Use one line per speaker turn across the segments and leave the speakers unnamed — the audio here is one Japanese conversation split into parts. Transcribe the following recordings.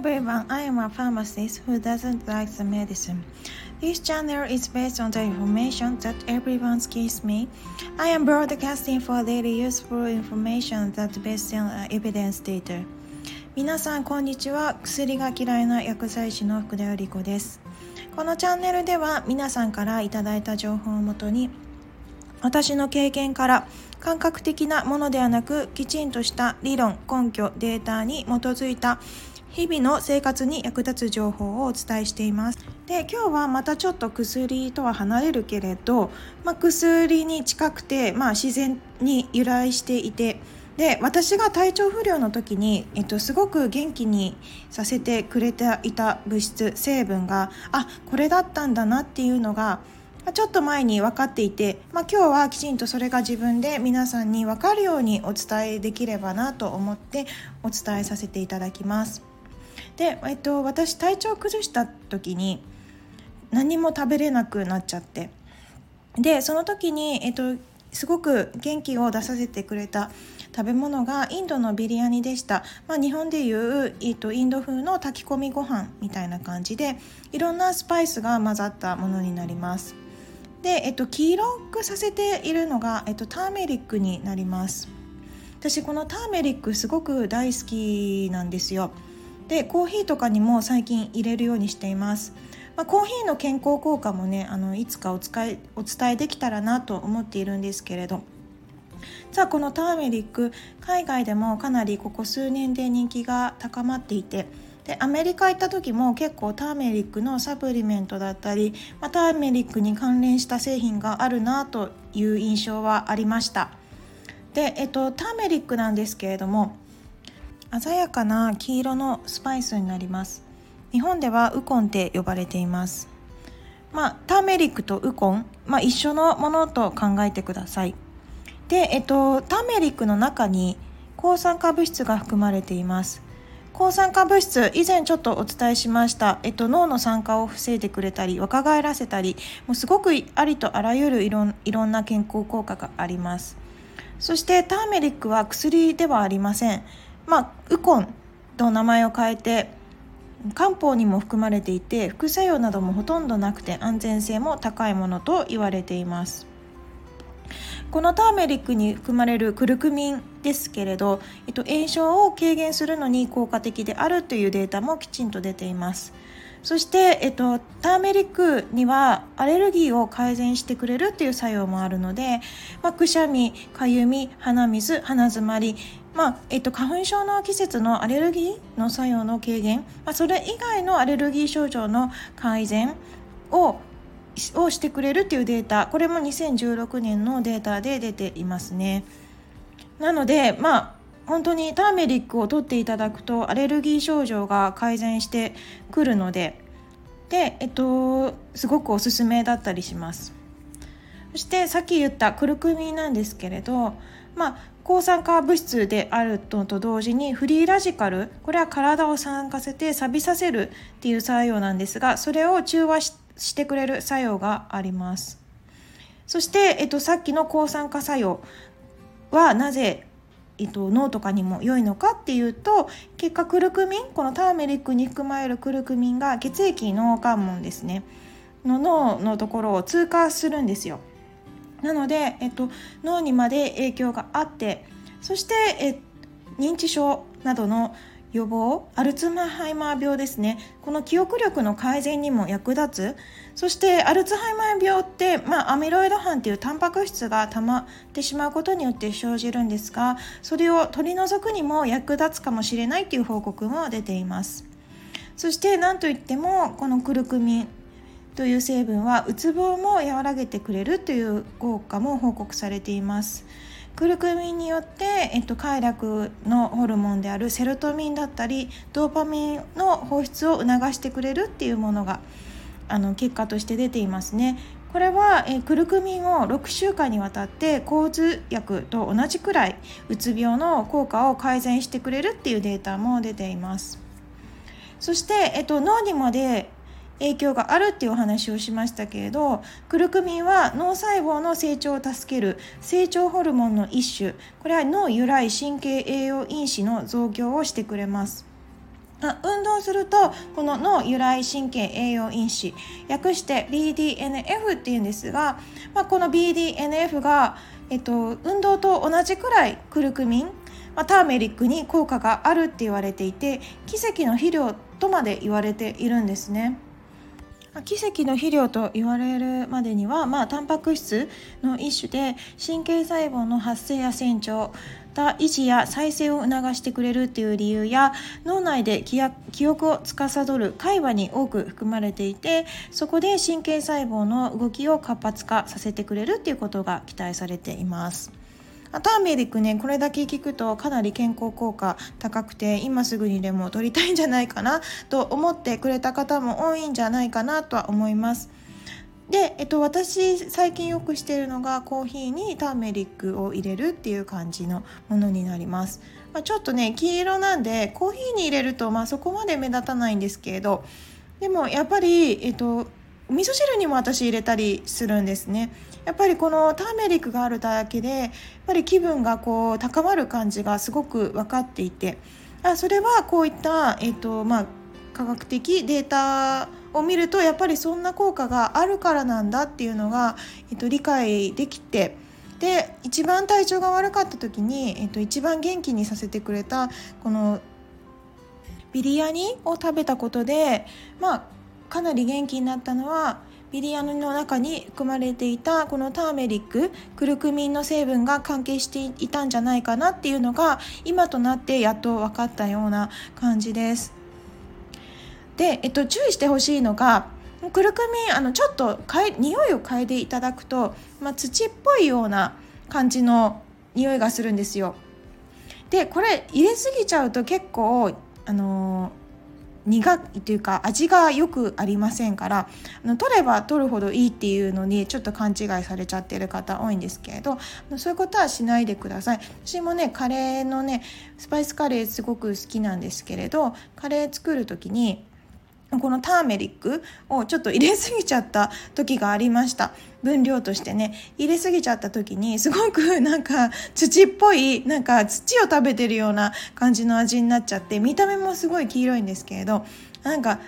everyone, I am a pharmacist who doesn't like the medicine. This channel is based on the information that everyone gives me. I am broadcasting for daily useful information that based on evidence data. 皆さん、こんにちは。薬が嫌いな薬剤師の福田由里子です。このチャンネルでは皆さんからいただいた情報をもとに私の経験から感覚的なものではなくきちんとした理論根拠データに基づいた日々の生活に役立つ情報をお伝えしています。で今日はまたちょっと薬とは離れるけれど、まあ、薬に近くて、まあ、自然に由来していてで私が体調不良の時に、えっと、すごく元気にさせてくれていた物質成分があこれだったんだなっていうのがちょっと前に分かっていて、まあ、今日はきちんとそれが自分で皆さんに分かるようにお伝えできればなと思ってお伝えさせていただきます。で、えっと、私体調崩した時に何も食べれなくなっちゃって。でその時に、えっと、すごく元気を出させてくれた食べ物がインドのビリヤニでした、まあ、日本でいう、えっと、インド風の炊き込みご飯みたいな感じでいろんなスパイスが混ざったものになります。で、えっと、黄色くさせているのが、えっと、ターメリックになります。私このターメリックすごく大好きなんですよ。でコーヒーとかにも最近入れるようにしています、まあ、コーヒーの健康効果もねあのいつかお使いお伝えできたらなと思っているんですけれど。さあこのターメリック海外でもかなりここ数年で人気が高まっていてでアメリカ行った時も結構ターメリックのサプリメントだったり、まあ、ターメリックに関連した製品があるなという印象はありました。で、えっと、ターメリックなんですけれども鮮やかな黄色のスパイスになります。日本ではウコンって呼ばれています。まあターメリックとウコン、まあ、一緒のものと考えてください。で、えっと、ターメリックの中に抗酸化物質が含まれています。抗酸化物質以前ちょっとお伝えしました、えっと、脳の酸化を防いでくれたり若返らせたりもうすごくありとあらゆるいろいろんな健康効果があります。そしてターメリックは薬ではありません。まあ、ウコンと名前を変えて漢方にも含まれていて副作用などもほとんどなくて安全性も高いものと言われています。このターメリックに含まれるクルクミンですけれど、えっと、炎症を軽減するのに効果的であるというデータもきちんと出ています。そして、えっと、ターメリックにはアレルギーを改善してくれるっていう作用もあるので、まあ、くしゃみかゆみ鼻水鼻づまりまあえっと、花粉症の季節のアレルギーの作用の軽減、まあ、それ以外のアレルギー症状の改善ををしてくれるっていうデータ。これも2016年のデータで出ていますね。なのでまあ本当にターメリックを取っていただくとアレルギー症状が改善してくるので。で、えっと、すごくおすすめだったりします。そしてさっき言ったクルクミンなんですけれどまあ抗酸化物質であるのと同時にフリーラジカルこれは体を酸化せて錆びさせるっていう作用なんですがそれを中和してくれる作用があります。そして、えっと、さっきの抗酸化作用はなぜ、えっと、脳とかにも良いのかっていうと結果クルクミンこのターメリックに含まれるクルクミンが血液脳関門ですね。の脳のところを通過するんですよ。なので、えっと、脳にまで影響があってそして、え認知症などの予防アルツハイマー病ですね。この記憶力の改善にも役立つ。そしてアルツハイマー病って、まあ、アミロイド斑っていうタンパク質が溜まってしまうことによって生じるんですがそれを取り除くにも役立つかもしれないという報告も出ています。そして何といってもこのクルクミンという成分はうつ病も和らげてくれるという効果も報告されています。クルクミンによって、えっと、快楽のホルモンであるセロトミンだったりドーパミンの放出を促してくれるっていうものがあの結果として出ていますね。これは、えクルクミンを6週間にわたって抗痛薬と同じくらいうつ病の効果を改善してくれるっていうデータも出ています。そして、えっと、脳にまで影響があるっていうお話をしましたけれどクルクミンは脳細胞の成長を助ける成長ホルモンの一種これは脳由来神経栄養因子の増強をしてくれます運動するとこの脳由来神経栄養因子略して BDNF っていうんですが、まあ、この BDNF が、えっと、運動と同じくらいクルクミン、まあ、ターメリックに効果があるって言われていて奇跡の肥料とまで言われているんですね。奇跡の肥料と言われるまでには、まあ、タンパク質の一種で神経細胞の発生や成長た維持や再生を促してくれるっていう理由や脳内で記憶を司る海馬に多く含まれていてそこで神経細胞の動きを活発化させてくれるっていうことが期待されています。あターメリックねこれだけ聞くとかなり健康効果高くて今すぐにでも取りたいんじゃないかなと思ってくれた方も多いんじゃないかなとは思います。で、えっと、私最近よくしているのがコーヒーにターメリックを入れるっていう感じのものになります、まあ、ちょっとね黄色なんでコーヒーに入れると、まあ、そこまで目立たないんですけれどでもやっぱり、えっと、味噌汁にも私入れたりするんですね。やっぱりこのターメリックがあるだけでやっぱり気分がこう高まる感じがすごく分かっていて。あそれはこういった、えっとまあ、科学的データを見るとやっぱりそんな効果があるからなんだっていうのが、えっと、理解できて。で一番体調が悪かった時に、えっと、一番元気にさせてくれたこのビリヤニを食べたことでまあかなり元気になったのはビリヤニの中に含まれていたこのターメリッククルクミンの成分が関係していたんじゃないかなっていうのが今となってやっと分かったような感じです。で、えっと、注意してほしいのがクルクミンあのちょっとかい匂いを嗅いでいただくと、まあ、土っぽいような感じの匂いがするんですよ。でこれ入れすぎちゃうと結構あの苦いというか味がよくありませんからあの取れば取るほどいいっていうのにちょっと勘違いされちゃってる方多いんですけれどそういうことはしないでください。私もねカレーのねスパイスカレーすごく好きなんですけれどカレー作る時にこのターメリックをちょっと入れすぎちゃった時がありました。分量としてね。入れすぎちゃった時にすごくなんか土っぽいなんか土を食べてるような感じの味になっちゃって見た目もすごい黄色いんですけれどなんか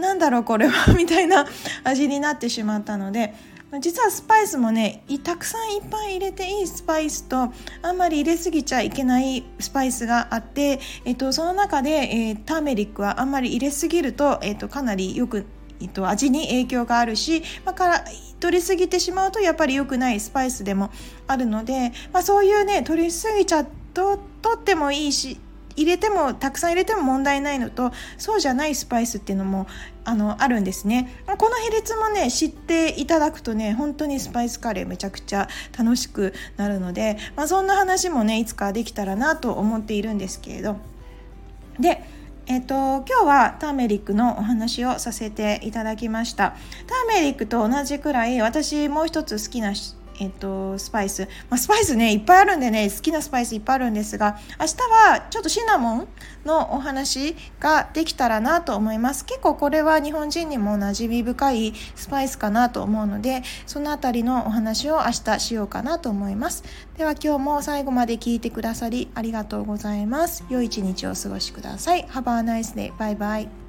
なんだろうこれはみたいな味になってしまったので実はスパイスもねたくさんいっぱい入れていいスパイスとあんまり入れすぎちゃいけないスパイスがあって、えっと、その中で、えー、ターメリックはあんまり入れすぎると、えっと、かなりよくえっと、味に影響があるし、まあ、から取りすぎてしまうとやっぱり良くないスパイスでもあるので、まあ、そういうね取りすぎちゃうと取ってもいいし入れてもたくさん入れても問題ないのとそうじゃないスパイスっていうのもあのあるんですねこの比率もね知っていただくとね本当にスパイスカレーめちゃくちゃ楽しくなるので、まあ、そんな話もねいつかできたらなと思っているんですけれどでえっと、今日はターメリックのお話をさせていただきました。ターメリックと同じくらい私もう一つ好きなえっと、スパイス、まあ、スパイスねいっぱいあるんでね好きなスパイスいっぱいあるんですが明日はちょっとシナモンのお話ができたらなと思います。結構これは日本人にも馴染み深いスパイスかなと思うのでその辺りのお話を明日しようかなと思います。では今日も最後まで聞いてくださりありがとうございます。良い一日をお過ごしください。Have a nice day. バイバイ。